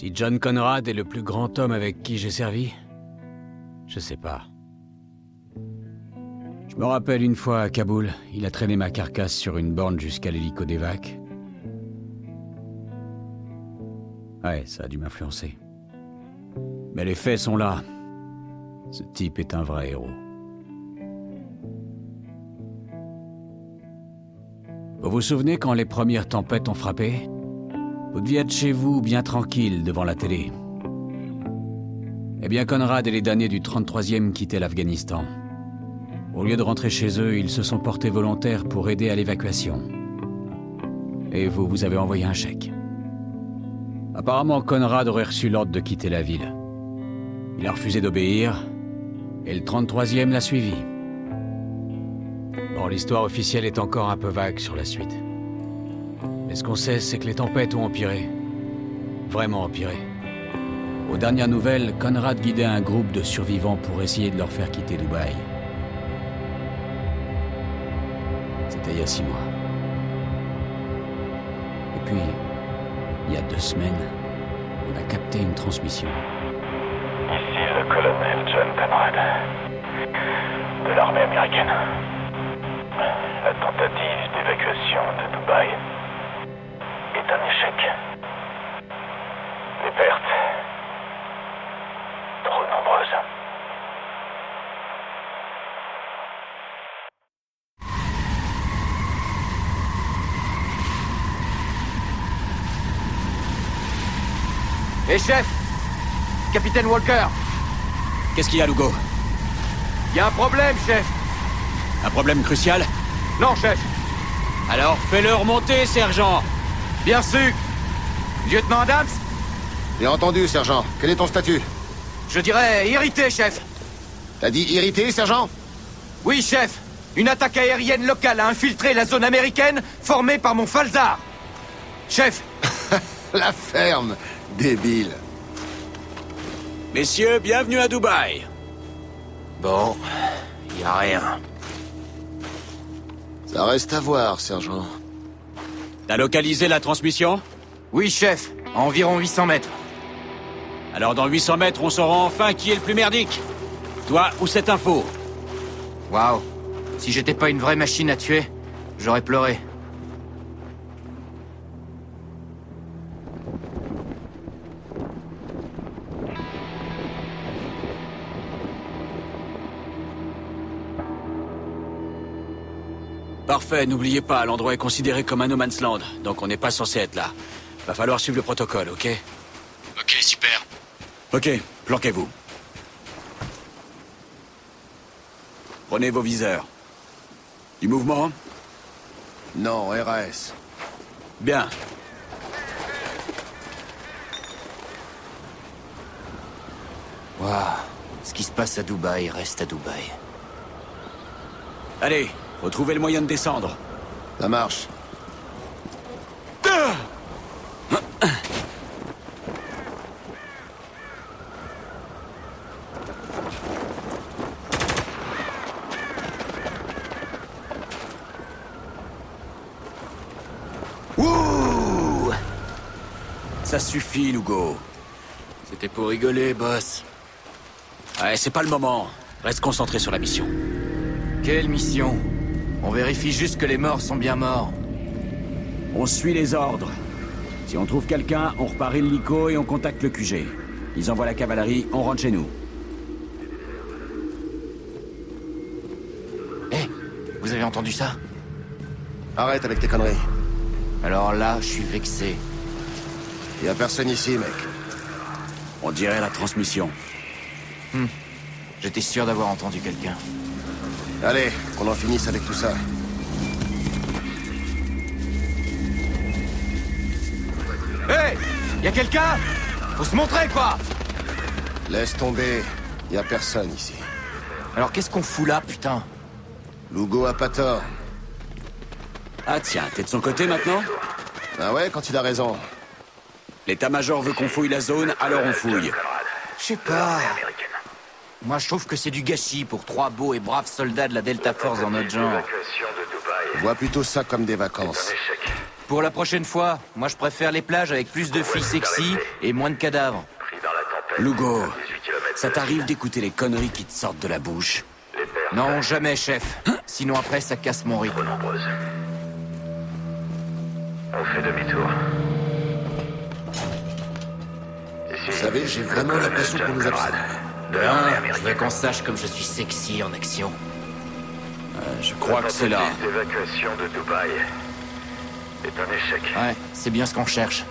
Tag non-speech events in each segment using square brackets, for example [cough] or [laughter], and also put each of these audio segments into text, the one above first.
Si John Conrad est le plus grand homme avec qui j'ai servi Je sais pas. Je me rappelle une fois à Kaboul, il a traîné ma carcasse sur une borne jusqu'à l'hélico d'évac. Ouais, ça a dû m'influencer. Mais les faits sont là. Ce type est un vrai héros. Vous vous souvenez quand les premières tempêtes ont frappé? Vous deviez être chez vous, bien tranquille, devant la télé. Eh bien, Conrad et les damnés du 33e quittaient l'Afghanistan. Au lieu de rentrer chez eux, ils se sont portés volontaires pour aider à l'évacuation. Et vous, vous avez envoyé un chèque. Apparemment, Conrad aurait reçu l'ordre de quitter la ville. Il a refusé d'obéir, et le 33e l'a suivi. Bon, l'histoire officielle est encore un peu vague sur la suite. Mais ce qu'on sait, c'est que les tempêtes ont empiré. Vraiment empiré. Aux dernières nouvelles, Conrad guidait un groupe de survivants pour essayer de leur faire quitter Dubaï. C'était il y a six mois. Et puis, il y a deux semaines, on a capté une transmission. Ici le colonel John Conrad, de l'armée américaine. La tentative d'évacuation de Dubaï est un échec. Les pertes, trop nombreuses. Hé chef. Capitaine Walker. Qu'est-ce qu'il y a, Lugo? Y a un problème, chef. Un problème crucial? Non, chef. Alors fais-le remonter, sergent Bien sûr Lieutenant Adams? Bien entendu, sergent. Quel est ton statut? Je dirais irrité, chef T'as dit irrité, sergent? Oui, chef Une attaque aérienne locale a infiltré la zone américaine formée par mon Falzar Chef [laughs] La ferme Débile. Messieurs, bienvenue à Dubaï. Bon, y a rien. Ça reste à voir, sergent. T'as localisé la transmission Oui, chef, à environ 800 mètres. Alors dans 800 mètres, on saura enfin qui est le plus merdique. Toi ou cette info? Waouh Si j'étais pas une vraie machine à tuer, j'aurais pleuré. N'oubliez pas, l'endroit est considéré comme un no man's land, donc on n'est pas censé être là. Va falloir suivre le protocole, ok? Ok, super. Ok, planquez-vous. Prenez vos viseurs. Du mouvement? Non, RAS. Bien. Waouh Ce qui se passe à Dubaï reste à Dubaï. Allez, retrouvez le moyen de descendre. Ça marche. Ouh Ça suffit, Lugo. C'était pour rigoler, boss. Ouais, c'est pas le moment. Reste concentré sur la mission. Quelle mission? On vérifie juste que les morts sont bien morts. On suit les ordres. Si on trouve quelqu'un, on repart l'hélico et on contacte le QG. Ils envoient la cavalerie, on rentre chez nous. Hé Vous avez entendu ça? Arrête avec tes conneries. Alors là, je suis vexé. Y a personne ici, mec. On dirait la transmission. J'étais sûr d'avoir entendu quelqu'un. Allez, qu'on en finisse avec tout ça. Hé Y a quelqu'un? Faut se montrer, quoi Laisse tomber. Y a personne ici. Alors qu'est-ce qu'on fout là, putain? Lugo a pas tort. Ah tiens, t'es de son côté maintenant? Ah ouais, quand il a raison. L'état-major veut qu'on fouille la zone, alors on fouille. Je sais pas. Moi, je trouve que c'est du gâchis pour trois beaux et braves soldats de la Delta Force dans notre genre. Vois plutôt ça comme des vacances. Pour la prochaine fois, moi je préfère les plages avec plus de filles sexy et moins de cadavres. Lugo, 18 kilomètres ça t'arrive d'écouter les conneries qui te sortent de la bouche? Non, jamais, chef. Sinon après, ça casse mon rythme. On fait demi-tour. Vous savez, j'ai vraiment l'impression qu'on nous observe. Hein, je veux qu'on sache comme je suis sexy en action. Je crois que c'est là. La tentative d'évacuation de Dubaï est un échec. Ouais, c'est bien ce qu'on cherche.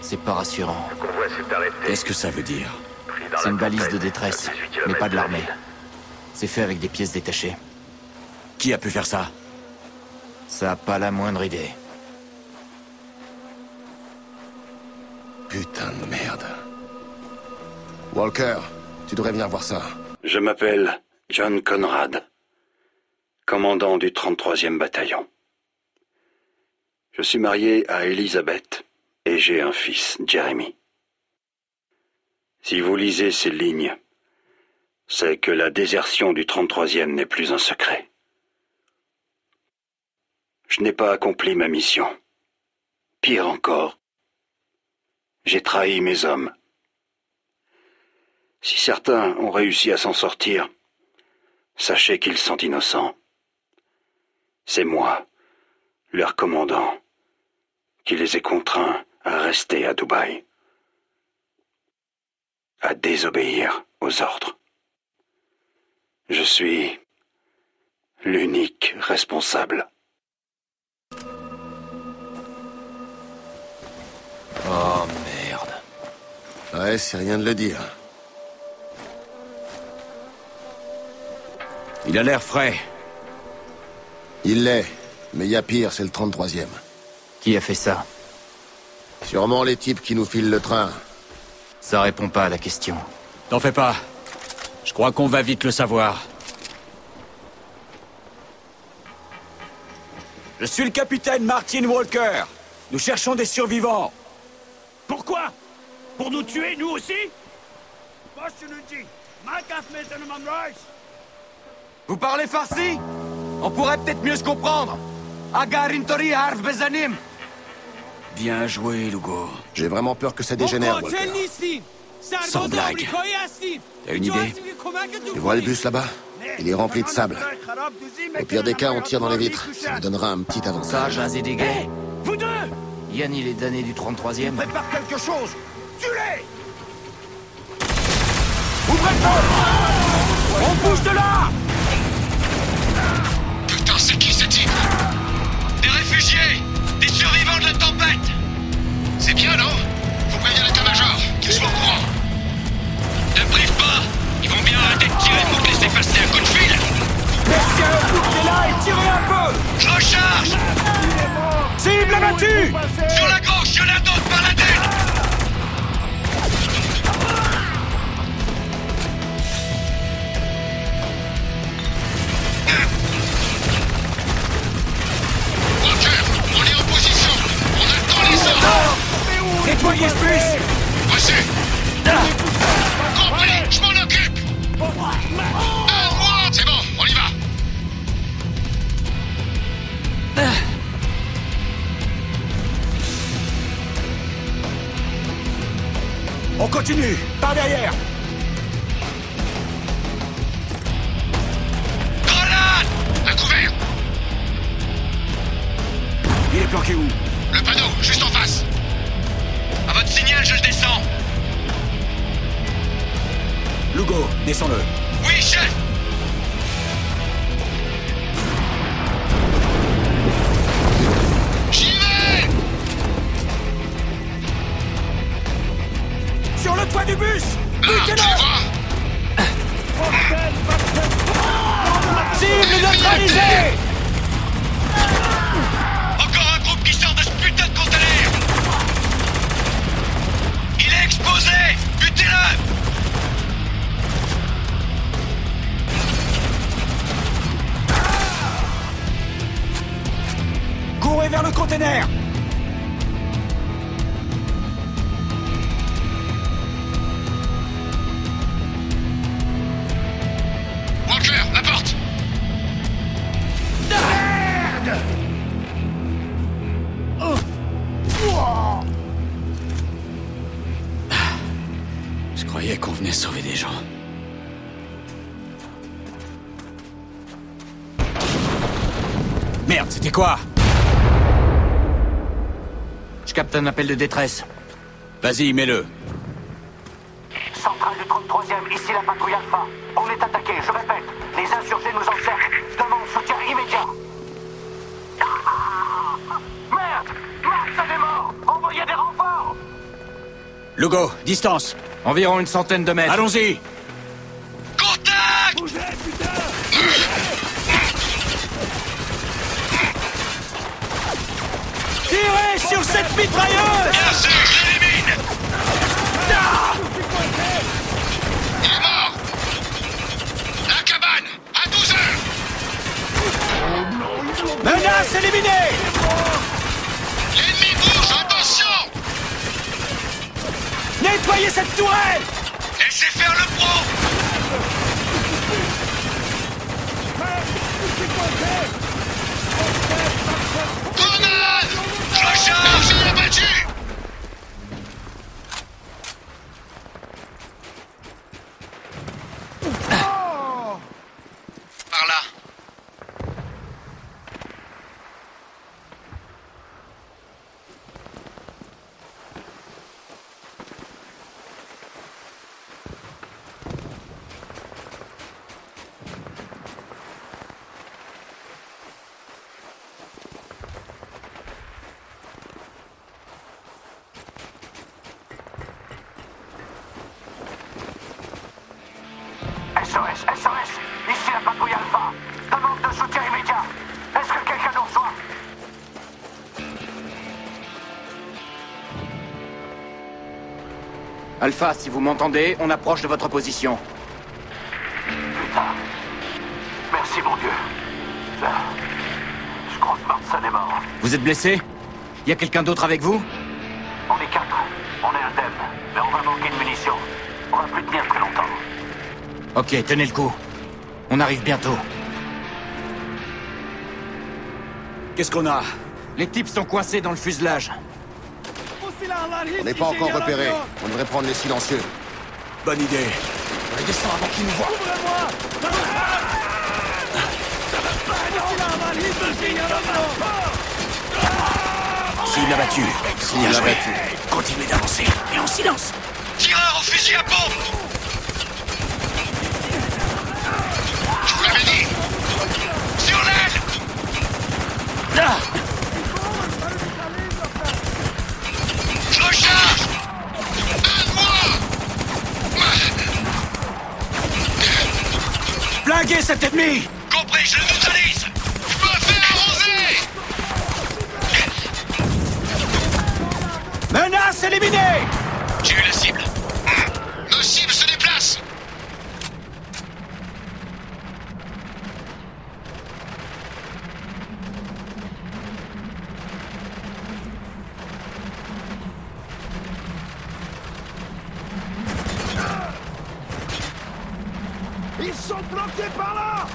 C'est pas rassurant. Le convoi s'est arrêté. Qu'est-ce que ça veut dire C'est une balise de détresse, à 18 mais pas de la l'armée. C'est fait avec des pièces détachées. Qui a pu faire ça Ça a pas la moindre idée. Putain de merde. Walker, tu devrais venir voir ça. Je m'appelle John Conrad, commandant du 33e bataillon. Je suis marié à Elizabeth et j'ai un fils, Jeremy. Si vous lisez ces lignes, c'est que la désertion du 33e n'est plus un secret. Je n'ai pas accompli ma mission. Pire encore, j'ai trahi mes hommes. Si certains ont réussi à s'en sortir, sachez qu'ils sont innocents. C'est moi, leur commandant, qui les ai contraints à rester à Dubaï, à désobéir aux ordres. Je suis l'unique responsable. Oh merde. Ouais, c'est rien de le dire. Il a l'air frais. Il l'est, mais il y a pire, c'est le 33e. Qui a fait ça? Sûrement les types qui nous filent le train. Ça répond pas à la question. T'en fais pas. Je crois qu'on va vite le savoir. Je suis le capitaine Martin Walker. Nous cherchons des survivants. Pourquoi? Pour nous tuer, nous aussi? Je dis Vous parlez farsi? On pourrait peut-être mieux se comprendre. Agarintori harf bezanim. Bien joué, Lugo. J'ai vraiment peur que ça dégénère, Walker. Sans blague. T'as une idée Tu vois le bus là-bas? Il est rempli de sable. Au pire des cas, on tire dans les vitres. Ça nous donnera un petit Ça, avantage. Des gars. Vous deux Yann, il est damné du 33e. Prépare quelque chose Tuez On bouge de là c'est qui ce type Des réfugiés Des survivants de la tempête C'est bien, non Faut prévenir l'état-major, qu'il soit au courant. Ne prive pas. Ils vont bien arrêter de tirer pour te laisser passer un coup de fil. Merci à bout qui est là et tirez un peu Je recharge. Cible abattue Sur la ordres Nettoyez ce bus Reçu Compris, je m'en occupe. À moi C'est bon, on y va. On continue Par derrière. Grenade. À couvert. Il est planqué où? Le panneau, juste en face Je le descends. Lugo, descends-le. Oui, chef. J'y vais. Sur le toit du bus. Ah, Butez-le Cible neutralisée venait sauver des gens. Merde, c'était quoi? Je capte un appel de détresse. Vas-y, mets-le. Centrale du 33e, ici la patrouille Alpha. On est attaqué, je répète. Les insurgés nous encerclent. Demande soutien immédiat. Ah Merde Merde, ça démarre Envoyez des renforts Lugo, distance. Environ une centaine de mètres. Allons-y. Contact! Bougez, putain. Tirez sur cette mitrailleuse. Bien sûr, je l'élimine. Il est mort. La cabane À 12 heures. Menace éliminée Nettoyez cette tourelle Laissez faire le pro Alpha, si vous m'entendez, on approche de votre position. Putain. Merci, mon Dieu. Là, je crois que Martson est mort. Vous êtes blessé? Y a quelqu'un d'autre avec vous? On est quatre. On est indemne. Mais on va manquer de munitions. On va plus tenir très longtemps. Ok, tenez le coup. On arrive bientôt. Qu'est-ce qu'on a? Les types sont coincés dans le fuselage. On n'est pas encore repéré. On devrait prendre les silencieux. Bonne idée. Cible abattue. Cible abattue. Continuez d'avancer. Et en silence. Tireur au fusil à pompe Je vous l'avais dit Sur l'aile Je Flinguez cet ennemi Compris, je le neutralise. Je me fais arroser Menace éliminée. J'ai eu la cible. Nos cibles se déplacent Ils sont bloqués par là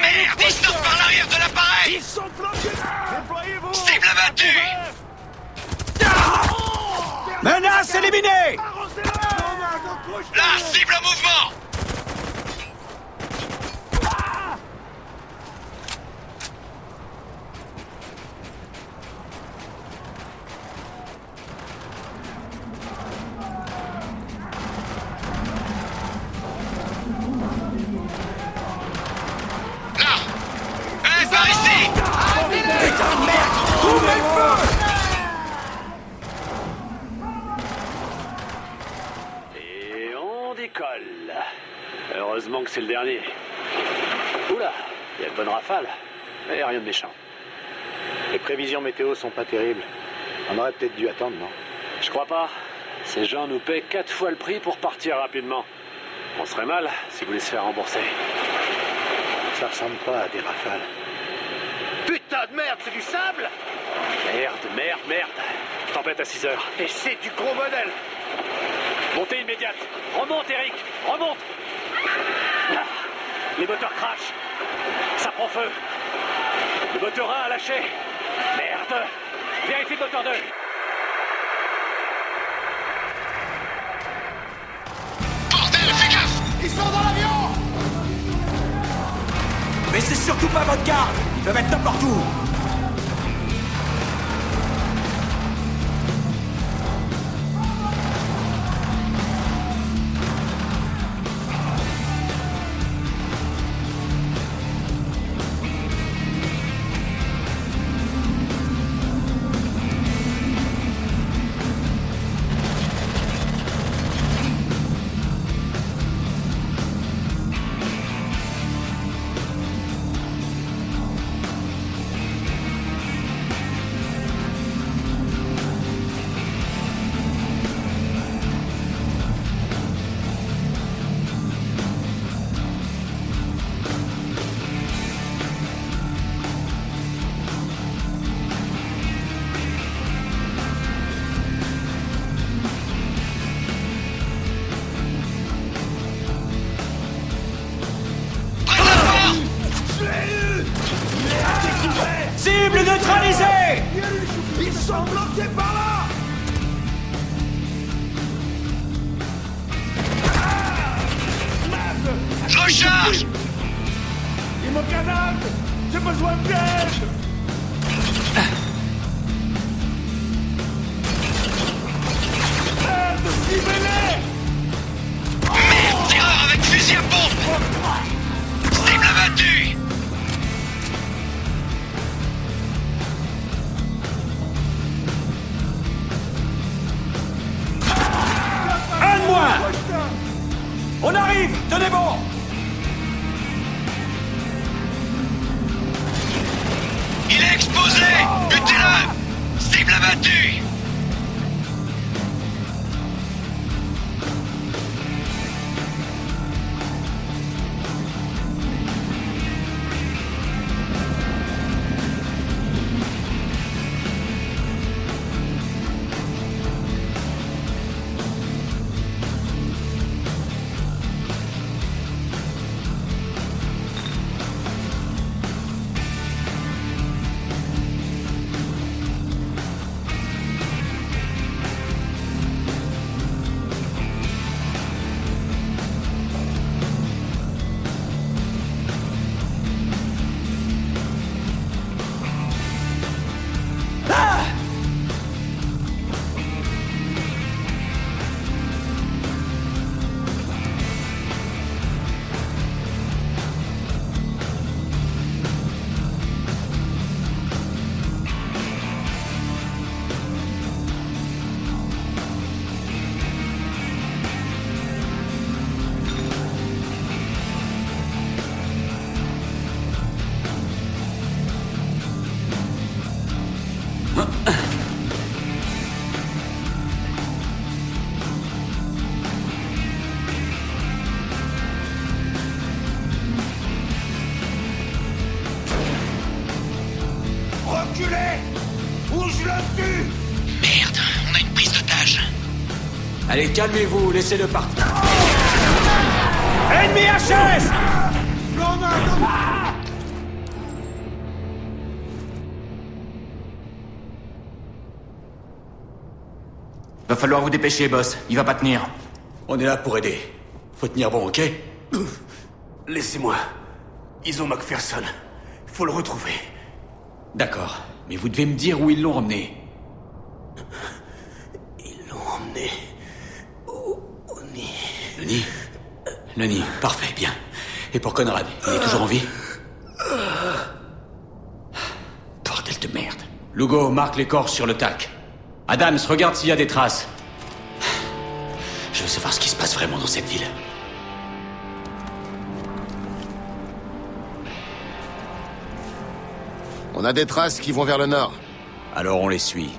Merde, ils sortent par l'arrière de l'appareil Ils sont bloqués Déployez-vous Cible abattue La cible en mouvement décolle. Heureusement que c'est le dernier. Oula, il y a de bonnes rafales, mais rien de méchant. Les prévisions météo sont pas terribles. On aurait peut-être dû attendre, non? Je crois pas. Ces gens nous paient quatre fois le prix pour partir rapidement. On serait mal s'ils voulaient se faire rembourser. Ça ressemble pas à des rafales. Putain de merde, c'est du sable? Merde, merde, merde. Tempête à 6 heures. Et c'est du gros modèle Montée immédiate. Remonte, Eric. Remonte. Ah, les moteurs crachent. Ça prend feu. Le moteur 1 a lâché. Merde. Vérifie le moteur 2. Bordel, fais gaffe Ils sont dans l'avion Mais c'est surtout pas votre garde Ils peuvent être n'importe où sont bloqués par là Je recharge Ils me J'ai besoin d'aide Merde, ciblez-les Merde, tireur avec fusil à pompe. Cible abattue Tenez bon calmez-vous, laissez-le partir. Ennemi HS Va falloir vous dépêcher, boss. Il va pas tenir. On est là pour aider. Faut tenir bon, ok? Laissez-moi. Ils ont Macpherson. Faut le retrouver. D'accord. Mais vous devez me dire où ils l'ont emmené. Ils l'ont emmené. Le nid, parfait, bien. Et pour Conrad, il est toujours en vie Bordel de merde. Lugo, marque les corps sur le tac. Adams, regarde s'il y a des traces. Je veux savoir ce qui se passe vraiment dans cette ville. On a des traces qui vont vers le nord. Alors on les suit.